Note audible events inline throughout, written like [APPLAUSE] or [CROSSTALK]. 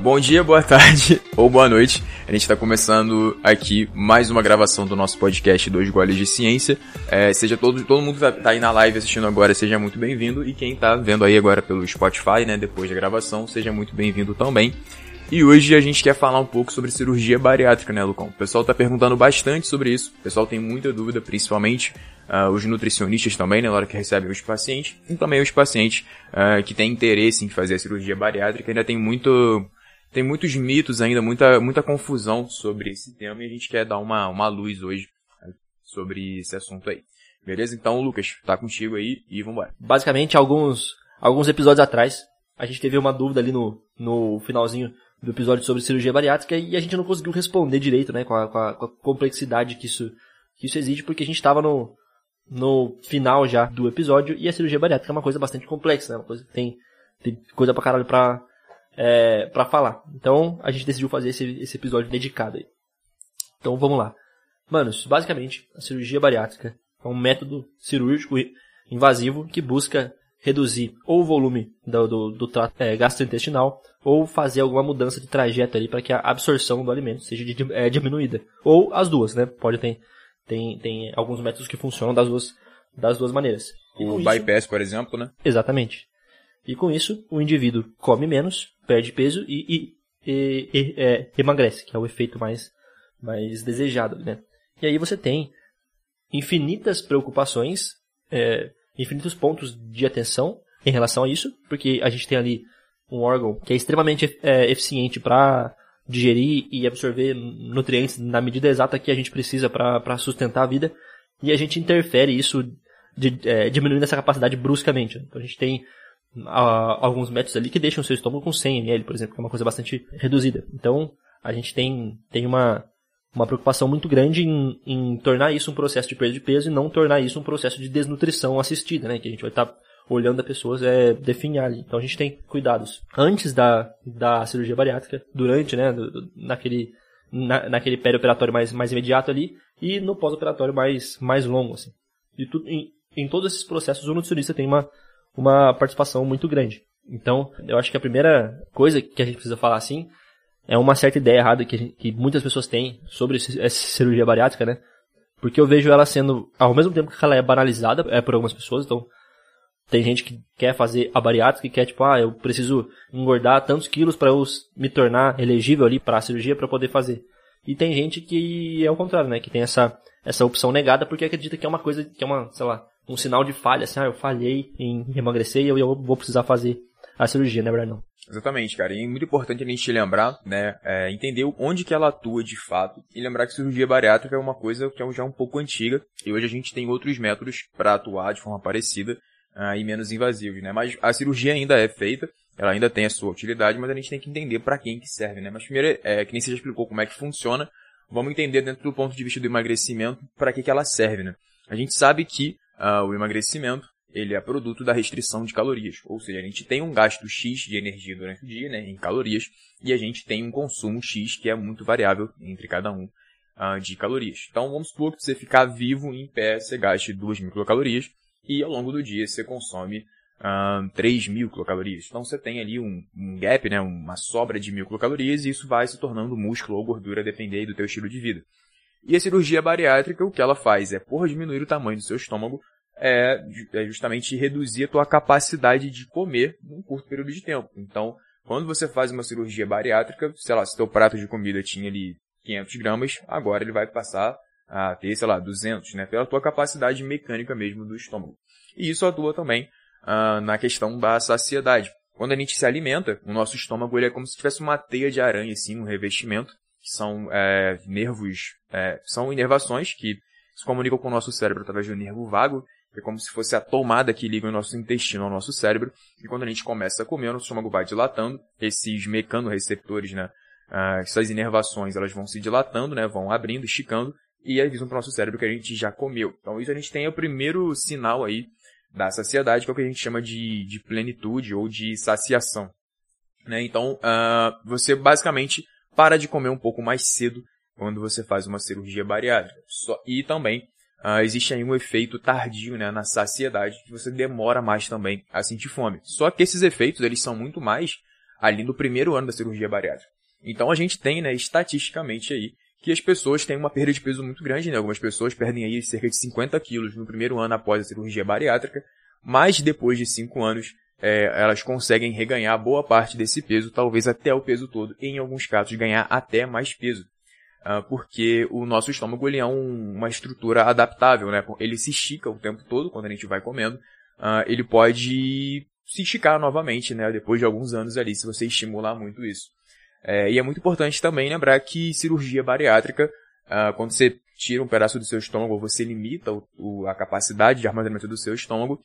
Bom dia, boa tarde [LAUGHS] ou boa noite. A gente está começando aqui mais uma gravação do nosso podcast Dois Goles de Ciência. É, seja todo, todo mundo que tá, tá aí na live assistindo agora, seja muito bem-vindo. E quem tá vendo aí agora pelo Spotify, né, depois da gravação, seja muito bem-vindo também. E hoje a gente quer falar um pouco sobre cirurgia bariátrica, né, Lucão? O pessoal tá perguntando bastante sobre isso. O pessoal tem muita dúvida, principalmente uh, os nutricionistas também, né, na hora que recebem os pacientes. E também os pacientes uh, que têm interesse em fazer a cirurgia bariátrica. Ainda tem muito tem muitos mitos ainda, muita, muita confusão sobre esse tema e a gente quer dar uma, uma luz hoje sobre esse assunto aí. Beleza? Então, Lucas, tá contigo aí e vambora. Basicamente, alguns, alguns episódios atrás, a gente teve uma dúvida ali no, no finalzinho do episódio sobre cirurgia bariátrica e a gente não conseguiu responder direito, né, com a, com a, com a complexidade que isso, que isso exige, porque a gente estava no, no final já do episódio e a cirurgia bariátrica é uma coisa bastante complexa, né, uma coisa tem, tem coisa pra caralho pra, é, para falar. Então a gente decidiu fazer esse, esse episódio dedicado aí. Então vamos lá. Manos, basicamente, a cirurgia bariátrica é um método cirúrgico invasivo que busca reduzir ou o volume do, do, do trato é, gastrointestinal ou fazer alguma mudança de trajeto ali para que a absorção do alimento seja de, é, diminuída. Ou as duas, né? Pode ter tem, tem alguns métodos que funcionam das duas, das duas maneiras. O bypass, por exemplo, né? Exatamente. E com isso, o indivíduo come menos, perde peso e, e, e, e é, emagrece, que é o efeito mais, mais desejado, né? E aí você tem infinitas preocupações, é, infinitos pontos de atenção em relação a isso, porque a gente tem ali um órgão que é extremamente é, eficiente para digerir e absorver nutrientes na medida exata que a gente precisa para sustentar a vida, e a gente interfere isso de, é, diminuindo essa capacidade bruscamente. Então a gente tem alguns métodos ali que deixam o seu estômago com 100 ml, por exemplo, que é uma coisa bastante reduzida. Então, a gente tem, tem uma, uma preocupação muito grande em, em tornar isso um processo de perda de peso e não tornar isso um processo de desnutrição assistida, né? Que a gente vai estar tá olhando a pessoas é definhar ali. Então a gente tem cuidados antes da, da cirurgia bariátrica, durante, né, naquele na, naquele operatório mais mais imediato ali e no pós-operatório mais mais longo assim. E tudo em, em todos esses processos o nutricionista tem uma uma participação muito grande. Então, eu acho que a primeira coisa que a gente precisa falar assim é uma certa ideia errada que, gente, que muitas pessoas têm sobre essa cirurgia bariátrica, né? Porque eu vejo ela sendo, ao mesmo tempo que ela é banalizada é por algumas pessoas, então tem gente que quer fazer a bariátrica e quer tipo, ah, eu preciso engordar tantos quilos para eu me tornar elegível ali para a cirurgia para poder fazer. E tem gente que é o contrário, né? Que tem essa essa opção negada porque acredita que é uma coisa, que é uma, sei lá, um sinal de falha, assim, ah, eu falhei em emagrecer e eu, eu vou precisar fazer a cirurgia, né, Brandon? Exatamente, cara. E é muito importante a gente lembrar, né, é, entender onde que ela atua de fato e lembrar que cirurgia bariátrica é uma coisa que é já um pouco antiga e hoje a gente tem outros métodos para atuar de forma parecida uh, e menos invasivos, né? Mas a cirurgia ainda é feita, ela ainda tem a sua utilidade, mas a gente tem que entender para quem que serve, né? Mas primeiro, é, que nem você já explicou como é que funciona, vamos entender dentro do ponto de vista do emagrecimento para que que ela serve, né? A gente sabe que uh, o emagrecimento ele é produto da restrição de calorias. Ou seja, a gente tem um gasto X de energia durante o dia, né, em calorias, e a gente tem um consumo X que é muito variável entre cada um uh, de calorias. Então vamos supor que você ficar vivo em pé, você gaste 2 mil quilocalorias, e ao longo do dia você consome uh, 3 mil quilocalorias. Então você tem ali um, um, gap, né, uma sobra de mil quilocalorias, e isso vai se tornando músculo ou gordura, depender do teu estilo de vida. E a cirurgia bariátrica, o que ela faz é, por diminuir o tamanho do seu estômago, é, é justamente reduzir a tua capacidade de comer num curto período de tempo. Então, quando você faz uma cirurgia bariátrica, sei lá, se teu prato de comida tinha ali 500 gramas, agora ele vai passar a ter, sei lá, 200, né? Pela tua capacidade mecânica mesmo do estômago. E isso atua também na questão da saciedade. Quando a gente se alimenta, o nosso estômago ele é como se tivesse uma teia de aranha, assim, um revestimento, que são é, nervos, é, são inervações que se comunicam com o nosso cérebro através do nervo vago, é como se fosse a tomada que liga o nosso intestino ao nosso cérebro, e quando a gente começa a comer, o nosso estômago vai dilatando, esses mecanorreceptores, né, uh, essas inervações, elas vão se dilatando, né, vão abrindo, esticando, e avisam para o nosso cérebro que a gente já comeu. Então isso a gente tem o primeiro sinal aí da saciedade, que é o que a gente chama de, de plenitude ou de saciação. Né? Então, uh, você basicamente para de comer um pouco mais cedo quando você faz uma cirurgia bariátrica. Só, e também uh, existe aí um efeito tardio né, na saciedade, que você demora mais também a sentir fome. Só que esses efeitos eles são muito mais ali no primeiro ano da cirurgia bariátrica. Então a gente tem, né, estatisticamente aí, que as pessoas têm uma perda de peso muito grande, né? Algumas pessoas perdem aí cerca de 50 quilos no primeiro ano após a cirurgia bariátrica, mas depois de 5 anos é, elas conseguem reganhar boa parte desse peso, talvez até o peso todo, em alguns casos ganhar até mais peso. Uh, porque o nosso estômago ele é um, uma estrutura adaptável, né? Ele se estica o tempo todo quando a gente vai comendo. Uh, ele pode se esticar novamente, né? Depois de alguns anos ali, se você estimular muito isso. É, e é muito importante também lembrar que cirurgia bariátrica, uh, quando você tira um pedaço do seu estômago, você limita o, o, a capacidade de armazenamento do seu estômago,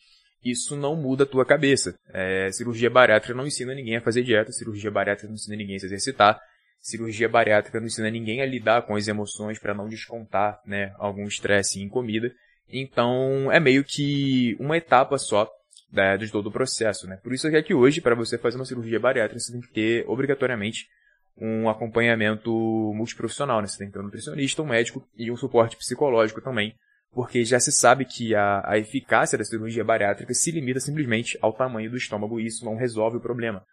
isso não muda a tua cabeça. É, cirurgia bariátrica não ensina ninguém a fazer dieta, cirurgia bariátrica não ensina ninguém a se exercitar, cirurgia bariátrica não ensina ninguém a lidar com as emoções para não descontar né, algum estresse em comida. Então é meio que uma etapa só né, de todo o processo. Né? Por isso é que hoje, para você fazer uma cirurgia bariátrica, você tem que ter obrigatoriamente um acompanhamento multiprofissional. Né? Você tem que ter um nutricionista, um médico e um suporte psicológico também, porque já se sabe que a, a eficácia da cirurgia bariátrica se limita simplesmente ao tamanho do estômago e isso não resolve o problema.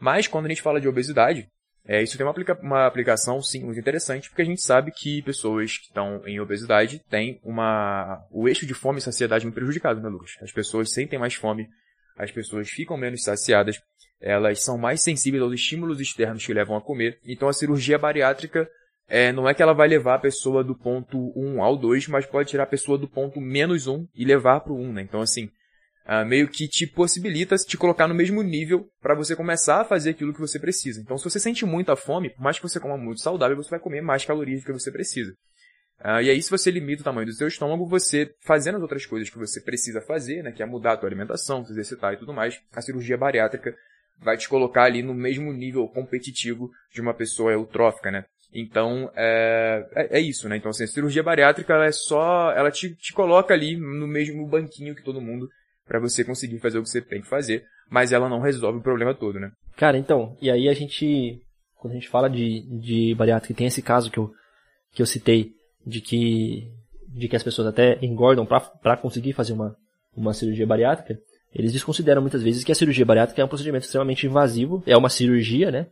Mas quando a gente fala de obesidade, é, isso tem uma, aplica uma aplicação, sim, muito interessante, porque a gente sabe que pessoas que estão em obesidade têm uma, o eixo de fome e saciedade muito prejudicado, né, Lucas? As pessoas sentem mais fome, as pessoas ficam menos saciadas, elas são mais sensíveis aos estímulos externos que levam a comer. Então a cirurgia bariátrica é, não é que ela vai levar a pessoa do ponto 1 ao 2, mas pode tirar a pessoa do ponto menos 1 e levar para o 1, né? Então assim, uh, meio que te possibilita te colocar no mesmo nível para você começar a fazer aquilo que você precisa. Então, se você sente muita fome, por mais que você coma muito saudável, você vai comer mais calorias do que você precisa. Uh, e aí, se você limita o tamanho do seu estômago, você fazendo as outras coisas que você precisa fazer, né, que é mudar a tua alimentação, se exercitar e tudo mais, a cirurgia bariátrica vai te colocar ali no mesmo nível competitivo de uma pessoa eutrófica, né? Então, é, é, é, isso, né? Então, assim, a cirurgia bariátrica, ela é só, ela te, te coloca ali no mesmo banquinho que todo mundo para você conseguir fazer o que você tem que fazer, mas ela não resolve o problema todo, né? Cara, então, e aí a gente, quando a gente fala de, de bariátrica, tem esse caso que eu, que eu citei, de que, de que as pessoas até engordam para conseguir fazer uma, uma cirurgia bariátrica, eles desconsideram muitas vezes que a cirurgia bariátrica é um procedimento extremamente invasivo, é uma cirurgia, né?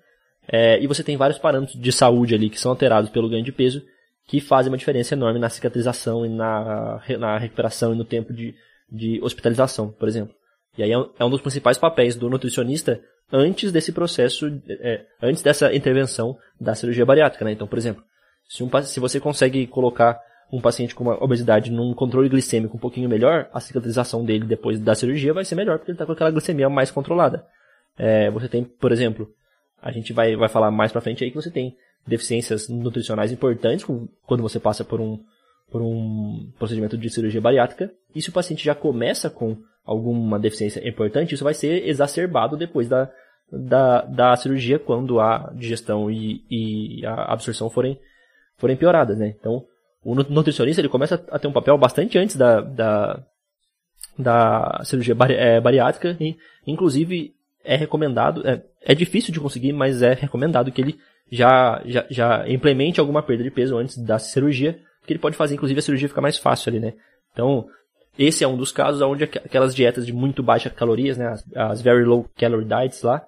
É, e você tem vários parâmetros de saúde ali que são alterados pelo ganho de peso, que fazem uma diferença enorme na cicatrização e na, na recuperação e no tempo de, de hospitalização, por exemplo. E aí é um, é um dos principais papéis do nutricionista antes desse processo, é, antes dessa intervenção da cirurgia bariátrica, né? Então, por exemplo, se, um, se você consegue colocar um paciente com uma obesidade num controle glicêmico um pouquinho melhor, a cicatrização dele depois da cirurgia vai ser melhor, porque ele está com aquela glicemia mais controlada. É, você tem, por exemplo, a gente vai, vai falar mais pra frente aí que você tem deficiências nutricionais importantes quando você passa por um, por um procedimento de cirurgia bariátrica. E se o paciente já começa com alguma deficiência importante, isso vai ser exacerbado depois da, da, da cirurgia, quando a digestão e, e a absorção forem, forem pioradas, né? Então, o nutricionista ele começa a ter um papel bastante antes da, da, da cirurgia bari é, bariátrica e, inclusive, é recomendado, é, é difícil de conseguir, mas é recomendado que ele já, já, já implemente alguma perda de peso antes da cirurgia, que ele pode fazer, inclusive, a cirurgia ficar mais fácil ali, né? Então, esse é um dos casos onde aquelas dietas de muito baixa calorias, né? As, as very low calorie diets lá,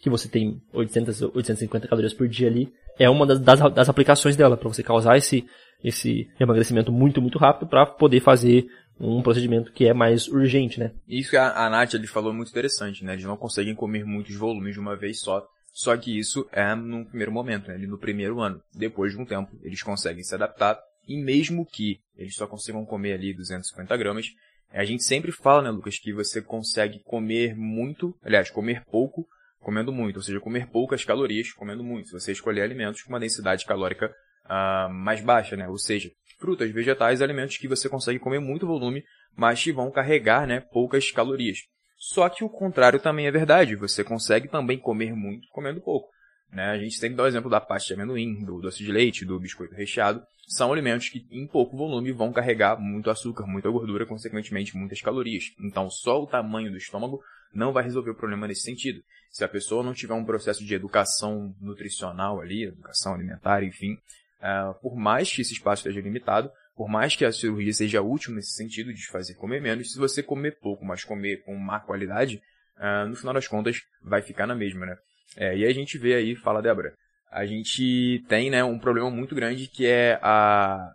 que você tem 800, 850 calorias por dia ali, é uma das, das, das aplicações dela, para você causar esse, esse emagrecimento muito, muito rápido, para poder fazer um procedimento que é mais urgente, né? Isso que a, a Nath falou é muito interessante, né? Eles não conseguem comer muitos volumes de uma vez só. Só que isso é no primeiro momento, né? No primeiro ano. Depois de um tempo, eles conseguem se adaptar e mesmo que eles só consigam comer ali 250 gramas, a gente sempre fala, né, Lucas, que você consegue comer muito, aliás, comer pouco, comendo muito, ou seja, comer poucas calorias, comendo muito, se você escolher alimentos com uma densidade calórica uh, mais baixa, né, ou seja, frutas, vegetais, alimentos que você consegue comer muito volume, mas que vão carregar, né, poucas calorias. Só que o contrário também é verdade, você consegue também comer muito comendo pouco. Né? A gente sempre dá o exemplo da pasta de amendoim, do doce de leite, do biscoito recheado. São alimentos que, em pouco volume, vão carregar muito açúcar, muita gordura, consequentemente muitas calorias. Então, só o tamanho do estômago não vai resolver o problema nesse sentido. Se a pessoa não tiver um processo de educação nutricional ali, educação alimentar, enfim, uh, por mais que esse espaço esteja limitado, por mais que a cirurgia seja útil nesse sentido de fazer comer menos, se você comer pouco, mas comer com má qualidade, uh, no final das contas vai ficar na mesma, né? É, e a gente vê aí, fala Débora, a gente tem, né, um problema muito grande que é a...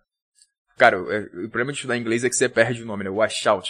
Cara, o, o problema de estudar inglês é que você perde o nome, né, o washout.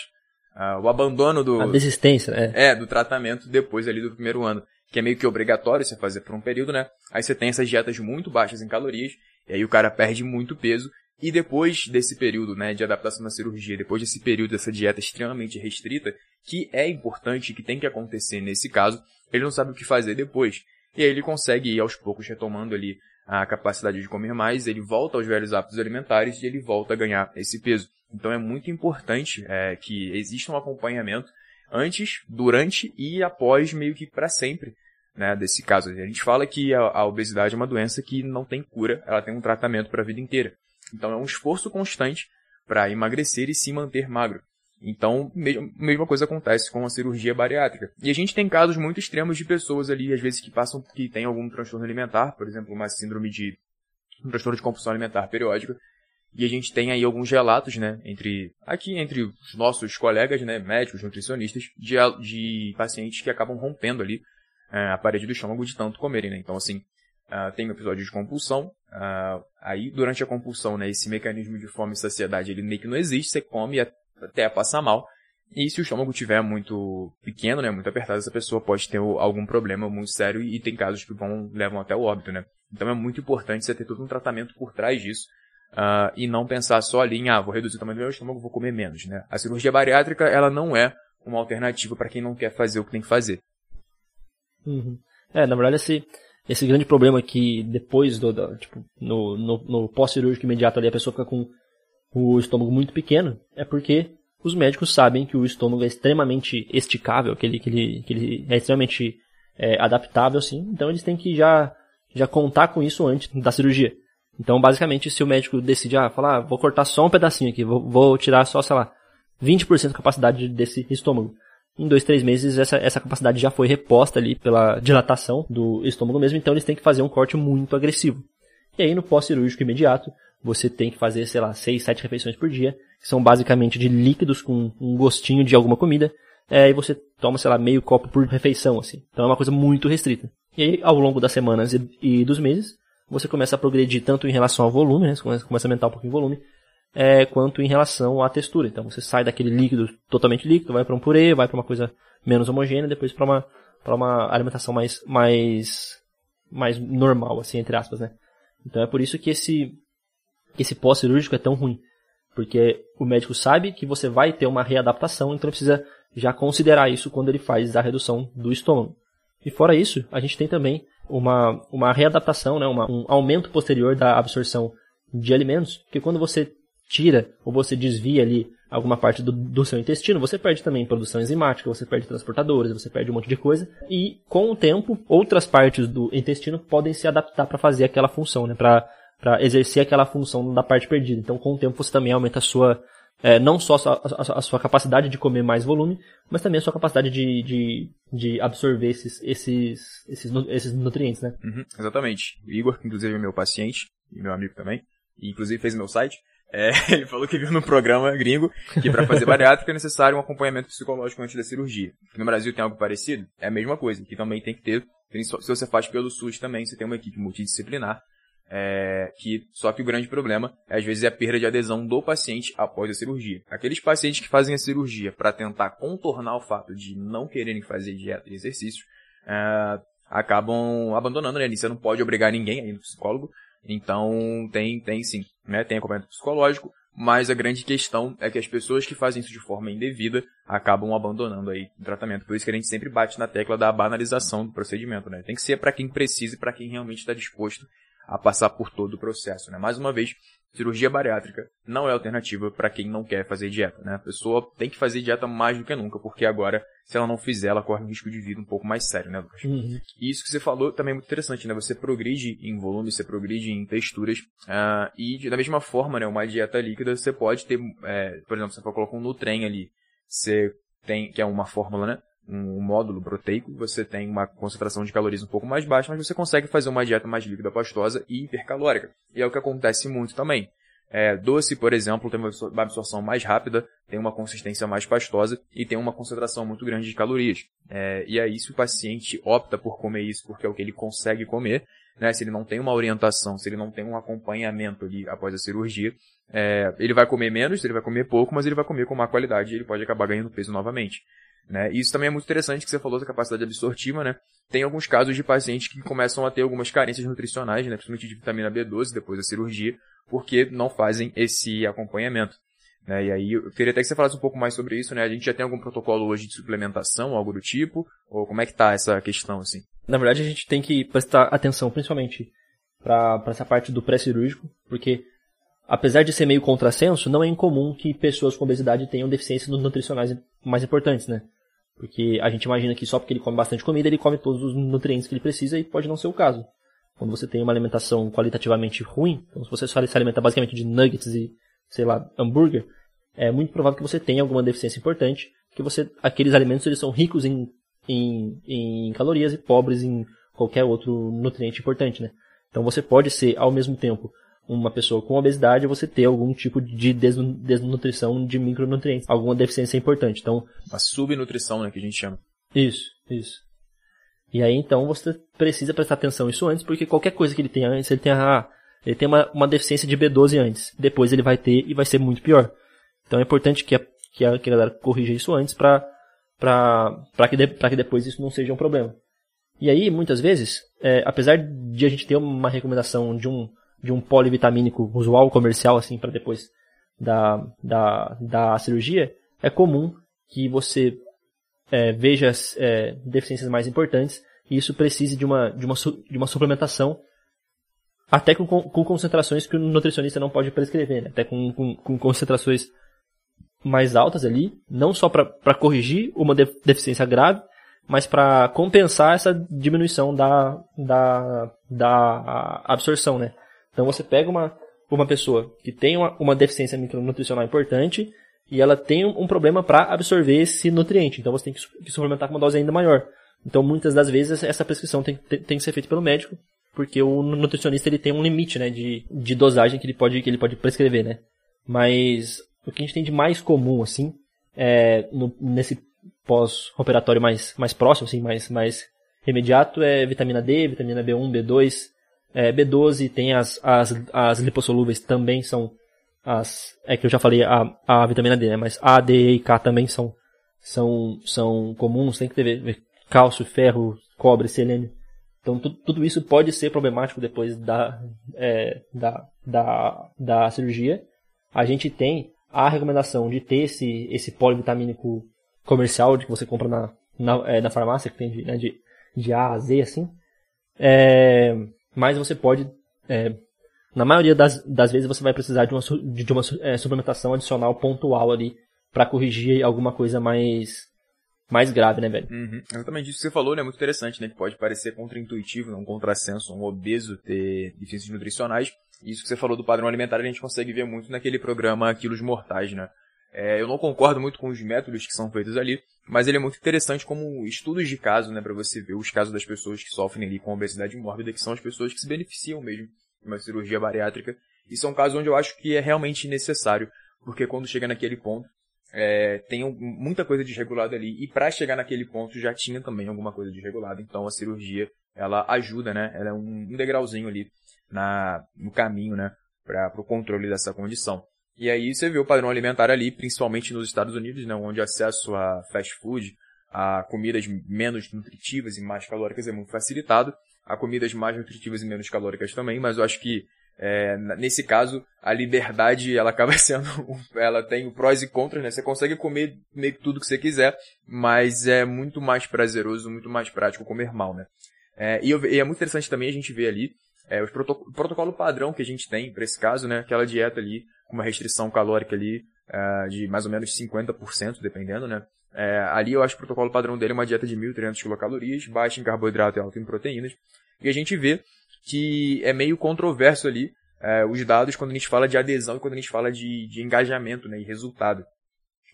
Uh, o abandono do... A desistência, né? É, do tratamento depois ali do primeiro ano. Que é meio que obrigatório você fazer por um período, né? Aí você tem essas dietas muito baixas em calorias, e aí o cara perde muito peso, e depois desse período, né, de adaptação na cirurgia, depois desse período dessa dieta extremamente restrita, que é importante, que tem que acontecer nesse caso, ele não sabe o que fazer depois. E aí ele consegue ir aos poucos retomando ali a capacidade de comer mais, ele volta aos velhos hábitos alimentares e ele volta a ganhar esse peso. Então é muito importante é, que exista um acompanhamento antes, durante e após meio que para sempre né, desse caso. A gente fala que a, a, obesidade é uma doença que não tem cura, ela tem um tratamento para a vida inteira. Então é um esforço constante para emagrecer e se manter magro. Então, mesma coisa acontece com a cirurgia bariátrica. E a gente tem casos muito extremos de pessoas ali, às vezes, que passam, que tem algum transtorno alimentar, por exemplo, uma síndrome de, um transtorno de compulsão alimentar periódica. E a gente tem aí alguns relatos, né, entre, aqui entre os nossos colegas, né, médicos, nutricionistas, de, de pacientes que acabam rompendo ali a parede do estômago de tanto comerem, né. Então, assim, Uh, tem um episódio de compulsão. Uh, aí, durante a compulsão, né, esse mecanismo de fome e saciedade, ele meio que não existe. Você come até passar mal. E se o estômago tiver muito pequeno, né, muito apertado, essa pessoa pode ter algum problema muito sério e tem casos que vão, levam até o óbito, né. Então é muito importante você ter todo um tratamento por trás disso. Uh, e não pensar só ali em, ah, vou reduzir o tamanho do meu estômago, vou comer menos, né. A cirurgia bariátrica, ela não é uma alternativa para quem não quer fazer o que tem que fazer. Uhum. É, na verdade, esse, esse grande problema que depois do, do tipo, no, no, no pós-cirúrgico imediato ali a pessoa fica com o estômago muito pequeno, é porque os médicos sabem que o estômago é extremamente esticável, que ele, que ele, que ele é extremamente é, adaptável, assim, então eles têm que já, já contar com isso antes da cirurgia. Então, basicamente, se o médico decide, ah, falar, ah, vou cortar só um pedacinho aqui, vou, vou tirar só, sei lá, 20% da capacidade desse estômago em dois, três meses essa, essa capacidade já foi reposta ali pela dilatação do estômago mesmo, então eles têm que fazer um corte muito agressivo. E aí no pós-cirúrgico imediato, você tem que fazer, sei lá, seis, sete refeições por dia, que são basicamente de líquidos com um gostinho de alguma comida, é, e você toma, sei lá, meio copo por refeição, assim. Então é uma coisa muito restrita. E aí, ao longo das semanas e, e dos meses, você começa a progredir tanto em relação ao volume, né, você começa a aumentar um pouquinho o volume, é, quanto em relação à textura. Então você sai daquele líquido totalmente líquido, vai para um purê, vai para uma coisa menos homogênea, depois para uma para uma alimentação mais mais mais normal, assim entre aspas, né? Então é por isso que esse esse pós-cirúrgico é tão ruim, porque o médico sabe que você vai ter uma readaptação, então ele precisa já considerar isso quando ele faz a redução do estômago. E fora isso, a gente tem também uma, uma readaptação, né, uma, um aumento posterior da absorção de alimentos, porque quando você tira ou você desvia ali alguma parte do, do, seu intestino, você perde também produção enzimática, você perde transportadores, você perde um monte de coisa. E com o tempo, outras partes do intestino podem se adaptar para fazer aquela função, né? Para para exercer aquela função da parte perdida. Então, com o tempo, você também aumenta a sua é, não só a sua, a, sua, capacidade de comer mais volume, mas também a sua capacidade de, de, de absorver esses, esses, esses, esses nutrientes, né? Uhum, exatamente. O Igor, inclusive é meu paciente, e meu amigo também, e inclusive fez meu site, é, [LAUGHS] ele falou que viu no programa gringo que para fazer [LAUGHS] bariátrica é necessário um acompanhamento psicológico antes da cirurgia. No Brasil tem algo parecido? É a mesma coisa, que também tem que ter. Se você faz pelo SUS também, você tem uma equipe multidisciplinar. É, que só que o grande problema às vezes é a perda de adesão do paciente após a cirurgia. Aqueles pacientes que fazem a cirurgia para tentar contornar o fato de não quererem fazer dieta e exercício é, acabam abandonando, né? Você não pode obrigar ninguém a ir no psicólogo, então, tem, tem sim, né? Tem acompanhamento psicológico, mas a grande questão é que as pessoas que fazem isso de forma indevida acabam abandonando aí o tratamento. Por isso que a gente sempre bate na tecla da banalização do procedimento, né? Tem que ser para quem precisa e para quem realmente está disposto a passar por todo o processo, né? Mais uma vez, cirurgia bariátrica não é alternativa para quem não quer fazer dieta, né? A pessoa tem que fazer dieta mais do que nunca, porque agora, se ela não fizer, ela corre um risco de vida um pouco mais sério, né, Lucas? Uhum. E isso que você falou também é muito interessante, né? Você progride em volume, você progride em texturas, uh, e da mesma forma, né, uma dieta líquida, você pode ter, é, por exemplo, você colocar um Nutrem ali, você tem, que é uma fórmula, né? Um módulo proteico, você tem uma concentração de calorias um pouco mais baixa, mas você consegue fazer uma dieta mais líquida, pastosa e hipercalórica. E é o que acontece muito também. É, doce, por exemplo, tem uma absorção mais rápida, tem uma consistência mais pastosa e tem uma concentração muito grande de calorias. É, e aí, se o paciente opta por comer isso porque é o que ele consegue comer, né, se ele não tem uma orientação, se ele não tem um acompanhamento ali após a cirurgia, é, ele vai comer menos, ele vai comer pouco, mas ele vai comer com má qualidade e ele pode acabar ganhando peso novamente. Né? E isso também é muito interessante que você falou da capacidade absortiva, né? Tem alguns casos de pacientes que começam a ter algumas carências nutricionais, né? principalmente de vitamina B12 depois da cirurgia, porque não fazem esse acompanhamento. Né? E aí eu queria até que você falasse um pouco mais sobre isso, né? A gente já tem algum protocolo hoje de suplementação, algo do tipo? Ou como é que tá essa questão, assim? Na verdade, a gente tem que prestar atenção, principalmente para essa parte do pré-cirúrgico, porque apesar de ser meio contrassenso, não é incomum que pessoas com obesidade tenham deficiências nutricionais mais importantes, né? Porque a gente imagina que só porque ele come bastante comida, ele come todos os nutrientes que ele precisa e pode não ser o caso. Quando você tem uma alimentação qualitativamente ruim, então se você só se alimenta basicamente de nuggets e, sei lá, hambúrguer, é muito provável que você tenha alguma deficiência importante, que você, aqueles alimentos eles são ricos em, em, em calorias e pobres em qualquer outro nutriente importante, né? Então você pode ser, ao mesmo tempo, uma pessoa com obesidade, você ter algum tipo de desnutrição de micronutrientes, alguma deficiência importante. Então, a subnutrição, né, que a gente chama. Isso, isso. E aí então você precisa prestar atenção nisso antes, porque qualquer coisa que ele tenha antes, ele tem, a, ele tem uma, uma deficiência de B12 antes. Depois ele vai ter e vai ser muito pior. Então é importante que a, que a, que a galera corrija isso antes para que, de, que depois isso não seja um problema. E aí, muitas vezes, é, apesar de a gente ter uma recomendação de um, de um polivitamínico usual, comercial, assim, para depois da, da, da cirurgia, é comum que você é, veja é, deficiências mais importantes e isso precise de uma, de uma, de uma suplementação até com, com concentrações que o nutricionista não pode prescrever, né? até com, com, com, concentrações mais altas ali, não só para corrigir uma deficiência grave, mas para compensar essa diminuição da, da, da absorção, né? Então você pega uma, uma pessoa que tem uma, uma deficiência micronutricional importante e ela tem um problema para absorver esse nutriente. Então você tem que suplementar com uma dose ainda maior. Então muitas das vezes essa prescrição tem, tem, tem que ser feita pelo médico, porque o nutricionista ele tem um limite, né, de, de dosagem que ele pode que ele pode prescrever, né. Mas o que a gente tem de mais comum assim, é, no, nesse pós-operatório mais mais próximo, assim, mais mais imediato é vitamina D, vitamina B1, B2, é, B12, tem as, as, as lipossolúveis também são as, é que eu já falei a, a vitamina D, né? Mas A, D, E K também são, são, são comuns, tem que ter cálcio, ferro, cobre, selênio. Então tu, tudo isso pode ser problemático depois da, é, da, da, da cirurgia. A gente tem a recomendação de ter esse, esse polivitamínico comercial de que você compra na, na, é, na farmácia, que tem de, né, de, de A a Z, assim. É, mas você pode é, na maioria das, das vezes você vai precisar de uma, de uma é, suplementação adicional pontual ali para corrigir alguma coisa mais mais grave, né, velho? Uhum. Exatamente isso que você falou, né? Muito interessante, né? Que pode parecer contraintuitivo, um contrassenso, um obeso ter deficiências nutricionais. Isso que você falou do padrão alimentar, a gente consegue ver muito naquele programa Quilos Mortais, né? É, eu não concordo muito com os métodos que são feitos ali, mas ele é muito interessante como estudos de caso, né? Para você ver os casos das pessoas que sofrem ali com obesidade mórbida, que são as pessoas que se beneficiam mesmo uma cirurgia bariátrica. Isso é um caso onde eu acho que é realmente necessário, porque quando chega naquele ponto, é, tem muita coisa desregulada ali, e para chegar naquele ponto já tinha também alguma coisa desregulada, então a cirurgia, ela ajuda, né, ela é um, um degrauzinho ali na, no caminho, né, para o controle dessa condição. E aí você vê o padrão alimentar ali, principalmente nos Estados Unidos, né, onde acesso a fast food, a comidas menos nutritivas e mais calóricas é muito facilitado há comidas mais nutritivas e menos calóricas também, mas eu acho que é, nesse caso a liberdade ela [LAUGHS] acaba sendo, ela tem prós e contras, né? Você consegue comer meio que tudo que você quiser, mas é muito mais prazeroso, muito mais prático comer mal, né? É, e, eu, e, é muito interessante também a gente ver ali é, o protocolo, padrão que a gente tem para esse caso, né? Aquela dieta ali com uma restrição calórica ali uh, de mais ou menos 50%, dependendo, né? É, ali eu acho que o protocolo padrão dele é uma dieta de 1.300 quilocalorias, baixa em carboidrato e alta em proteínas. E a gente vê que é meio controverso ali é, os dados quando a gente fala de adesão e quando a gente fala de, de engajamento né, e resultado.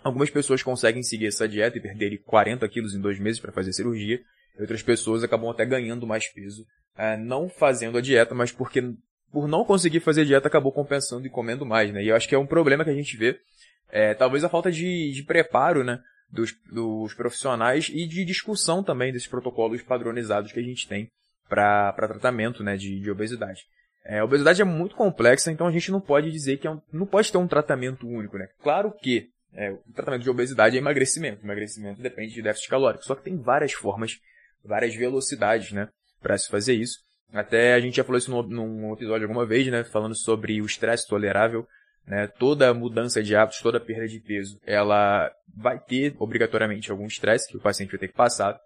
Algumas pessoas conseguem seguir essa dieta e perderem 40 quilos em dois meses para fazer cirurgia. Outras pessoas acabam até ganhando mais peso, é, não fazendo a dieta, mas porque por não conseguir fazer dieta, acabou compensando e comendo mais, né? E eu acho que é um problema que a gente vê. É, talvez a falta de, de preparo, né? Dos, dos profissionais e de discussão também desses protocolos padronizados que a gente tem para tratamento né, de, de obesidade. É, a obesidade é muito complexa, então a gente não pode dizer que é um, não pode ter um tratamento único, né? Claro que é, o tratamento de obesidade é emagrecimento. Emagrecimento depende de déficit calórico. Só que tem várias formas, várias velocidades, né? Para se fazer isso. Até a gente já falou isso num, episódio alguma vez, né? Falando sobre o estresse tolerável. Né? Toda mudança de hábitos, toda perda de peso, ela vai ter obrigatoriamente algum estresse que o paciente vai ter que passar.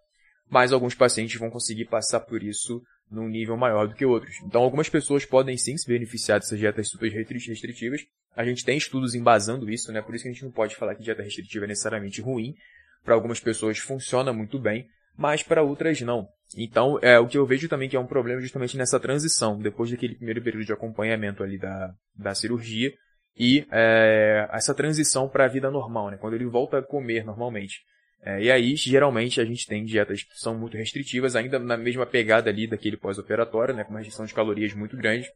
Mas alguns pacientes vão conseguir passar por isso num nível maior do que outros. Então, algumas pessoas podem sim se beneficiar dessas dietas super restritivas. A gente tem estudos embasando isso, né? Por isso que a gente não pode falar que dieta restritiva é necessariamente ruim. Para algumas pessoas funciona muito bem, mas para outras não. Então, é o que eu vejo também que é um problema justamente nessa transição, depois daquele primeiro período de acompanhamento ali da, da cirurgia e é, essa transição para a vida normal, né? Quando ele volta a comer normalmente. É, e aí, geralmente, a gente tem dietas que são muito restritivas, ainda na mesma pegada ali daquele pós-operatório, né, com uma restrição de calorias muito grande.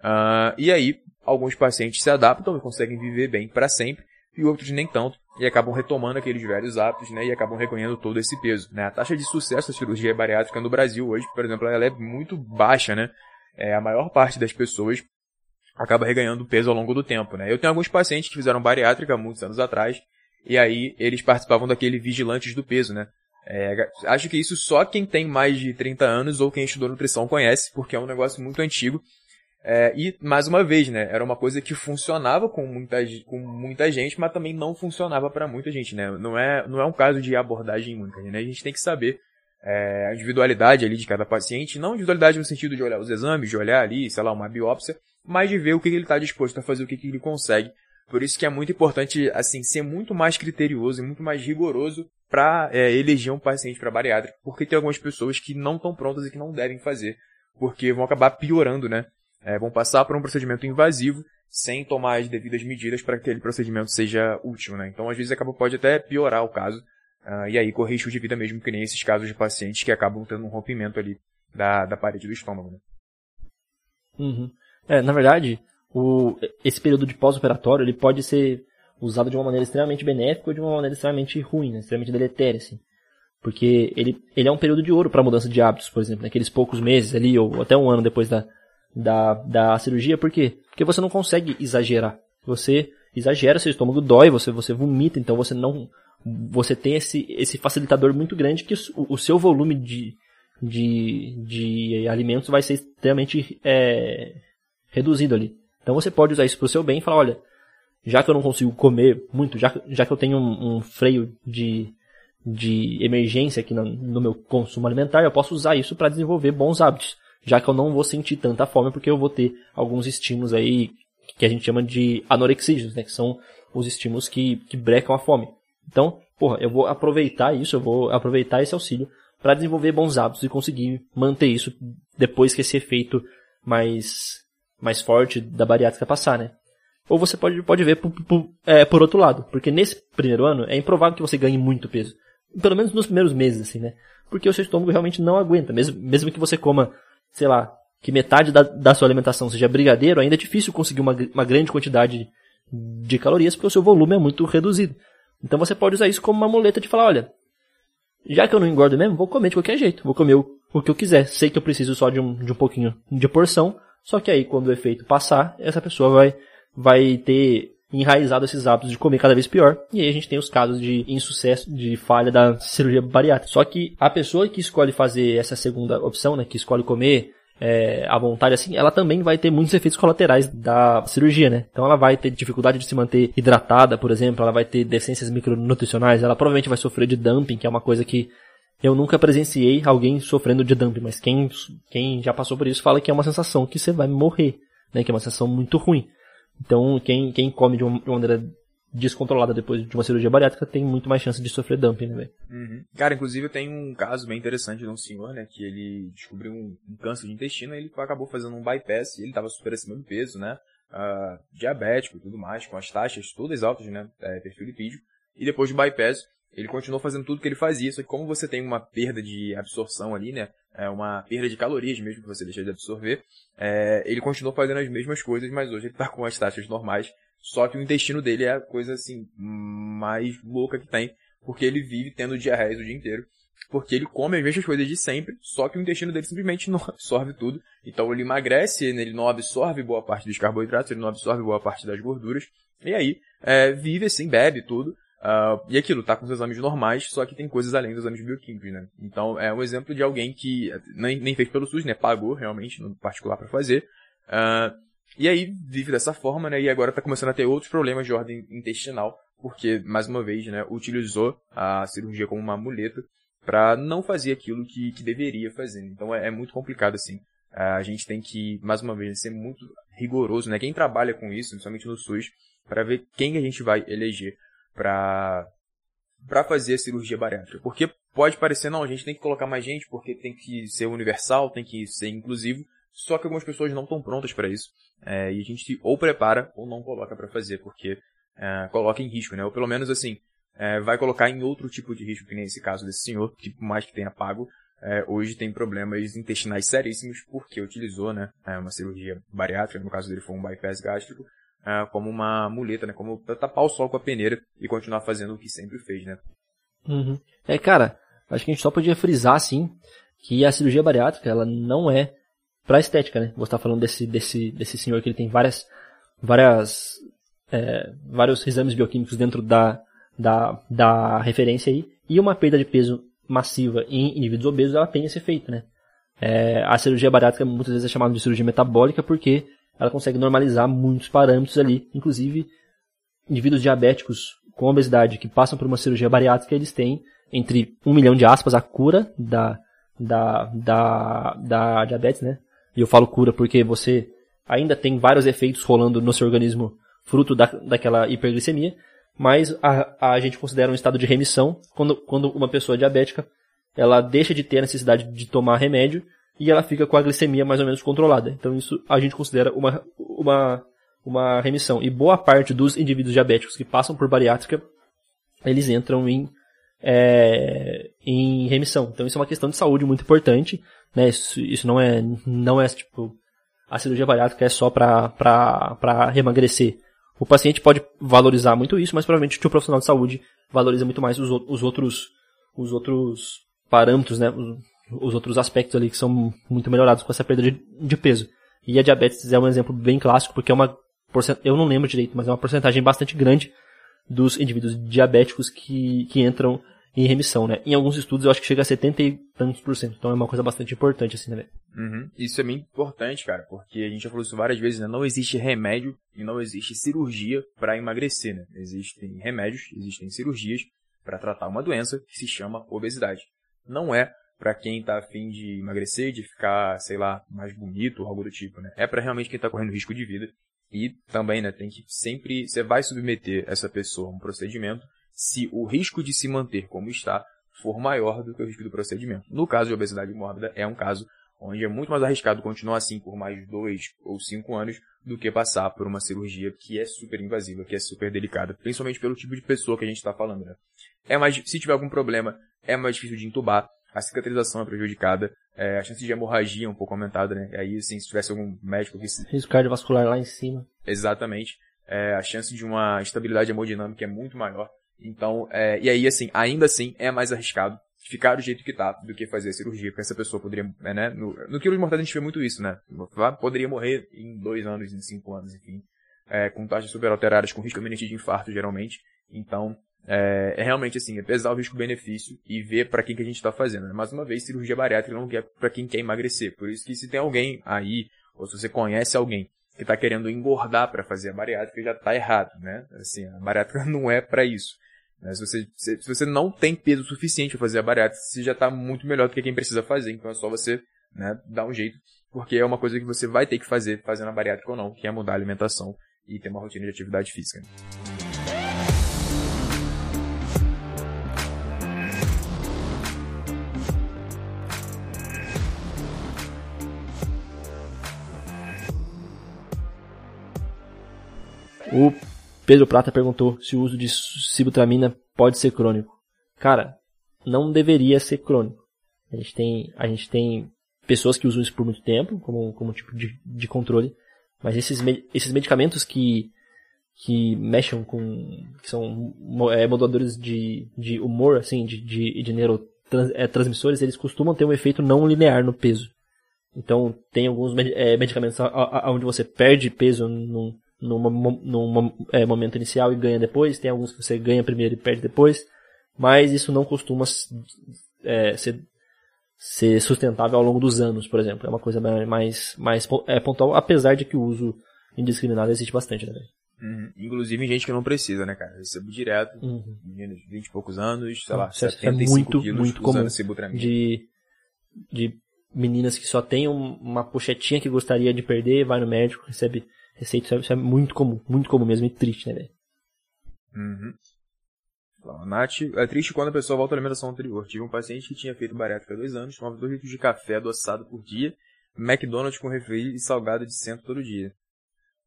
Uh, e aí, alguns pacientes se adaptam e conseguem viver bem para sempre, e outros nem tanto, e acabam retomando aqueles velhos hábitos, né, e acabam reconhecendo todo esse peso. Né? A taxa de sucesso da cirurgia bariátrica no Brasil hoje, por exemplo, ela é muito baixa, né? É, a maior parte das pessoas acaba reganhando peso ao longo do tempo, né? Eu tenho alguns pacientes que fizeram bariátrica muitos anos atrás, e aí eles participavam daquele Vigilantes do Peso, né? É, acho que isso só quem tem mais de 30 anos ou quem estudou nutrição conhece, porque é um negócio muito antigo. É, e, mais uma vez, né, era uma coisa que funcionava com muita, com muita gente, mas também não funcionava para muita gente, né? Não é, não é um caso de abordagem única, né? A gente tem que saber é, a individualidade ali de cada paciente, não individualidade no sentido de olhar os exames, de olhar ali, sei lá, uma biópsia, mas de ver o que ele está disposto a fazer, o que ele consegue por isso que é muito importante, assim, ser muito mais criterioso e muito mais rigoroso para é, eleger um paciente para bariátrica, porque tem algumas pessoas que não estão prontas e que não devem fazer, porque vão acabar piorando, né? É, vão passar por um procedimento invasivo sem tomar as devidas medidas para que aquele procedimento seja útil, né? Então, às vezes, acaba, pode até piorar o caso, uh, e aí correr risco de vida mesmo, que nem esses casos de pacientes que acabam tendo um rompimento ali da, da parede do estômago, né? Uhum. É, na verdade, o, esse período de pós-operatório ele pode ser usado de uma maneira extremamente benéfica ou de uma maneira extremamente ruim, né? extremamente deletéria, assim. Porque ele, ele é um período de ouro para mudança de hábitos, por exemplo, naqueles poucos meses ali, ou até um ano depois da, da, da cirurgia. Por quê? Porque você não consegue exagerar. Você exagera, seu estômago dói, você, você vomita, então você não. Você tem esse, esse facilitador muito grande que o, o seu volume de, de, de alimentos vai ser extremamente é, reduzido ali. Então você pode usar isso para o seu bem e falar, olha, já que eu não consigo comer muito, já, já que eu tenho um, um freio de, de emergência aqui no, no, meu consumo alimentar, eu posso usar isso para desenvolver bons hábitos, já que eu não vou sentir tanta fome porque eu vou ter alguns estímulos aí que a gente chama de anorexígenos, né, que são os estímulos que, que brecam a fome. Então, porra, eu vou aproveitar isso, eu vou aproveitar esse auxílio para desenvolver bons hábitos e conseguir manter isso depois que esse efeito mais mais forte da bariátrica passar, né? Ou você pode, pode ver por, por, é, por outro lado, porque nesse primeiro ano é improvável que você ganhe muito peso. Pelo menos nos primeiros meses, assim, né? Porque o seu estômago realmente não aguenta. Mesmo, mesmo que você coma, sei lá, que metade da, da sua alimentação seja brigadeiro, ainda é difícil conseguir uma, uma grande quantidade de calorias porque o seu volume é muito reduzido. Então você pode usar isso como uma muleta de falar, olha, já que eu não engordo mesmo, vou comer de qualquer jeito. Vou comer o, o que eu quiser. Sei que eu preciso só de um, de um pouquinho de porção, só que aí, quando o efeito passar, essa pessoa vai, vai ter enraizado esses hábitos de comer cada vez pior. E aí a gente tem os casos de insucesso, de falha da cirurgia bariátrica. Só que a pessoa que escolhe fazer essa segunda opção, né, que escolhe comer é, à vontade assim, ela também vai ter muitos efeitos colaterais da cirurgia, né? Então ela vai ter dificuldade de se manter hidratada, por exemplo, ela vai ter deficiências micronutricionais, ela provavelmente vai sofrer de dumping, que é uma coisa que eu nunca presenciei alguém sofrendo de dumping, mas quem, quem já passou por isso fala que é uma sensação que você vai morrer, né? Que é uma sensação muito ruim. Então, quem, quem come de uma, de uma maneira descontrolada depois de uma cirurgia bariátrica tem muito mais chance de sofrer dumping, né, uhum. Cara, inclusive tenho um caso bem interessante de um senhor, né, que ele descobriu um, um câncer de intestino e ele acabou fazendo um bypass e ele estava super acima do peso, né, uh, diabético e tudo mais, com as taxas todas altas, né, é, perfil lipídico, e depois do bypass Ele continuou fazendo tudo que ele fazia, só que como você tem uma perda de absorção ali, né? É uma perda de calorias mesmo que você deixa de absorver, é, ele continuou fazendo as mesmas coisas, mas hoje ele tá com as taxas normais, só que o intestino dele é a coisa assim, mais louca que tem, porque ele vive tendo diarreia o dia inteiro porque ele come as mesmas coisas de sempre, só que o intestino dele simplesmente não [LAUGHS] absorve tudo. Então ele emagrece, ele não absorve boa parte dos carboidratos, ele não absorve boa parte das gorduras. E aí, é, vive assim, bebe tudo. Uh, e aquilo, tá com os exames normais, só que tem coisas além dos exames bioquímicos, né? Então é um exemplo de alguém que nem, nem fez pelo SUS, né? Pagou realmente, no particular para fazer. Uh, e aí vive dessa forma, né? E agora tá começando a ter outros problemas de ordem intestinal, porque, mais uma vez, né, utilizou a cirurgia como uma muleta para não fazer aquilo que, que deveria fazer. Então é, é muito complicado assim. A gente tem que, mais uma vez, ser muito rigoroso, né? Quem trabalha com isso, principalmente no SUS, para ver quem a gente vai eleger para para fazer a cirurgia bariátrica. Porque pode parecer, não, a gente tem que colocar mais gente porque tem que ser universal, tem que ser inclusivo, só que algumas pessoas não estão prontas para isso. É, e a gente ou prepara ou não coloca para fazer, porque é, coloca em risco, né? Ou pelo menos assim, é, vai colocar em outro tipo de risco, que nem esse caso desse senhor, que por mais que tenha pago, é, hoje tem problemas intestinais seríssimos porque utilizou né, é, uma cirurgia bariátrica, no caso dele foi um bypass gástrico, é, como uma muleta, né, como pra tapar o sol com a peneira e continuar fazendo o que sempre fez, né. Uhum. É, cara, acho que a gente só podia frisar, assim, que a cirurgia bariátrica, ela não é pra estética, né. Você tá falando desse, desse, desse senhor que ele tem várias, várias, é, vários exames bioquímicos dentro da, da, da referência aí, e uma perda de peso massiva em indivíduos obesos, ela tem esse efeito, né? É, a cirurgia bariátrica muitas vezes é chamada de cirurgia metabólica porque ela consegue normalizar muitos parâmetros ali, inclusive indivíduos diabéticos com obesidade que passam por uma cirurgia bariátrica, eles têm entre um milhão de aspas a cura da, da, da, da diabetes, né? E eu falo cura porque você ainda tem vários efeitos rolando no seu organismo fruto da, daquela hiperglicemia, mas a, a gente considera um estado de remissão quando, quando uma pessoa diabética ela deixa de ter a necessidade de tomar remédio e ela fica com a glicemia mais ou menos controlada. Então isso a gente considera uma, uma, uma remissão. E boa parte dos indivíduos diabéticos que passam por bariátrica, eles entram em, é, em remissão. Então isso é uma questão de saúde muito importante. Né? Isso, isso não é, não é tipo, a cirurgia bariátrica é só para remagrecer. O paciente pode valorizar muito isso, mas provavelmente o profissional de saúde valoriza muito mais os, os outros os outros parâmetros, né, os, os, outros aspectos ali que são muito melhorados com essa perda de, de peso. E a diabetes é um exemplo bem clássico, porque é uma eu não lembro direito, mas é uma porcentagem bastante grande dos indivíduos diabéticos que, que entram em remissão, né? Em alguns estudos eu acho que chega a 70 e tantos por cento. Então é uma coisa bastante importante, assim, né? Uhum. Isso é bem importante, cara, porque a gente já falou isso várias vezes, né? Não existe remédio e não existe cirurgia para emagrecer, né? Existem remédios, existem cirurgias para tratar uma doença que se chama obesidade. Não é para quem tá afim de emagrecer, de ficar, sei lá, mais bonito ou algo do tipo, né? É para realmente quem tá correndo risco de vida. E também, né, tem que sempre, você vai submeter essa pessoa a um procedimento se o risco de se manter como está for maior do que o risco do procedimento. No caso de obesidade mórbida, é um caso onde é muito mais arriscado continuar assim por mais dois ou cinco anos do que passar por uma cirurgia que é super invasiva, que é super delicada, principalmente pelo tipo de pessoa que a gente está falando. Né? É mais, se tiver algum problema, é mais difícil de entubar, a cicatrização é prejudicada, é, a chance de hemorragia é um pouco aumentada, né? Aí, assim, se tivesse algum médico que... Risco cardiovascular lá em cima. Exatamente. É, a chance de uma estabilidade hemodinâmica é muito maior. Então, é, e aí, assim, ainda assim, é mais arriscado ficar do jeito que tá do que fazer a cirurgia, porque essa pessoa poderia, é, né, no, no quilo de mortalidade a gente vê muito isso, né, poderia morrer em dois anos, em cinco anos, enfim, é, com taxas super alteradas, com risco iminente de infarto, geralmente, então, é, é realmente assim, é pesar o risco-benefício e ver para quem que a gente está fazendo. Né? Mais uma vez, cirurgia bariátrica não é para quem quer emagrecer. Por isso que se tem alguém aí, ou se você conhece alguém que está querendo engordar para fazer a bariátrica, já está errado, né? Assim, a bariátrica [LAUGHS] não é para isso. Né? Se, você, se, se, você não tem peso suficiente para fazer a bariátrica, você já está muito melhor do que quem precisa fazer. Então é só você né, dar um jeito, porque é uma coisa que você vai ter que fazer, fazendo a bariátrica ou não, que é mudar a alimentação e ter uma rotina de atividade física. O Pedro Prata perguntou se o uso de sibutramina pode ser crônico. cara, não deveria ser crônico. A gente tem, a gente tem pessoas que usam isso por muito tempo, como, como tipo de, de controle, mas esses, esses medicamentos que, que mexem com, que são é, moduladores de, de humor, assim, de, de, de neurotransmissores, é, eles costumam ter um efeito não linear no peso. Então, tem alguns é, medicamentos onde você perde peso num, num, num é, momento inicial e ganha depois, tem alguns que você ganha primeiro e perde depois, mas isso não costuma é, ser, ser sustentável ao longo dos anos, por exemplo. É uma coisa mais, mais é, pontual, apesar de que o uso indiscriminado existe bastante, né? Uhum. Inclusive em gente que não precisa, né, cara? recebo direto, uhum. meninos de 20 e poucos anos, sei lá, Isso 75 é muito, quilos muito comum de, de meninas que só tem uma pochetinha que gostaria de perder, vai no médico, recebe receita. Isso é muito comum, muito comum mesmo e triste, né, velho? Uhum. Nath, é triste quando a pessoa volta à alimentação anterior. Tive um paciente que tinha feito bariátrica há dois anos, tomava dois litros de café adoçado por dia, McDonald's com refri e salgado de centro todo dia.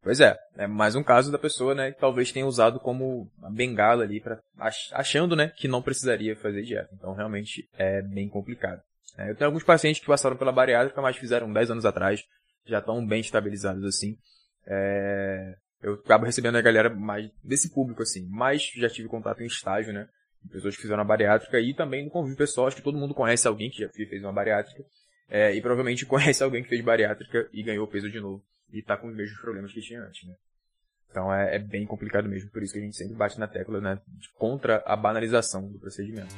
Pois é, é mais um caso da pessoa, né, que talvez tenha usado como uma bengala ali para achando, né, que não precisaria fazer dieta. Então realmente é bem complicado. É, eu tenho alguns pacientes que passaram pela bariátrica, mas fizeram 10 anos atrás, já estão bem estabilizados assim. É, eu acabo recebendo a galera mais desse público, assim. Mas já tive contato em estágio, né? Pessoas que fizeram a bariátrica e também no convívio pessoal. Acho que todo mundo conhece alguém que já fez uma bariátrica. É, e provavelmente [LAUGHS] conhece alguém que fez bariátrica e ganhou peso de novo. E tá com os mesmos problemas que tinha antes, né? Então é, é bem complicado mesmo. Por isso que a gente sempre bate na tecla, né? Contra a banalização do procedimento.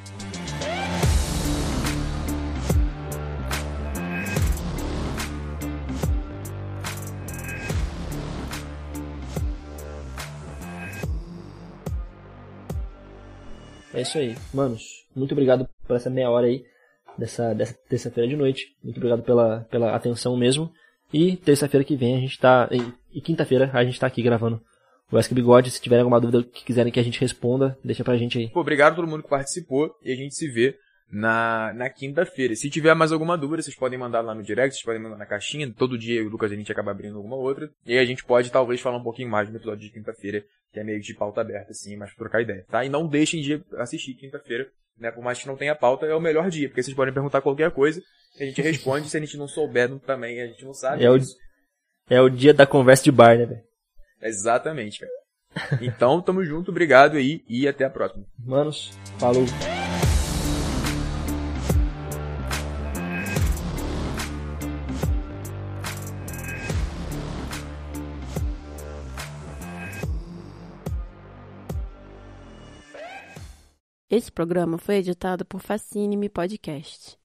É isso aí. Manos, muito obrigado por essa meia hora aí dessa, dessa terça-feira de noite. Muito obrigado pela, pela atenção mesmo. E terça-feira que vem a gente tá. E, e quinta-feira a gente tá aqui gravando o Ask Bigode. Se tiverem alguma dúvida que quiserem que a gente responda, deixa pra gente aí. Pô, obrigado a todo mundo que participou e a gente se vê na, na quinta-feira. Se tiver mais alguma dúvida, vocês podem mandar lá no direct, vocês podem mandar na caixinha. Todo dia o Lucas a gente acaba abrindo alguma outra. E aí a gente pode talvez falar um pouquinho mais no episódio de quinta-feira, que é meio de pauta aberta, assim, mas trocar ideia, tá? E não deixem de assistir quinta-feira, né? Por mais que não tenha pauta, é o melhor dia, porque vocês podem perguntar qualquer coisa, a gente responde. se a gente não souber também, a gente não sabe. É o, é o dia da conversa de bar, né, velho? Exatamente, cara. Então, tamo junto, obrigado aí e até a próxima. Manos, falou. Esse programa foi editado por Fascine Me Podcast.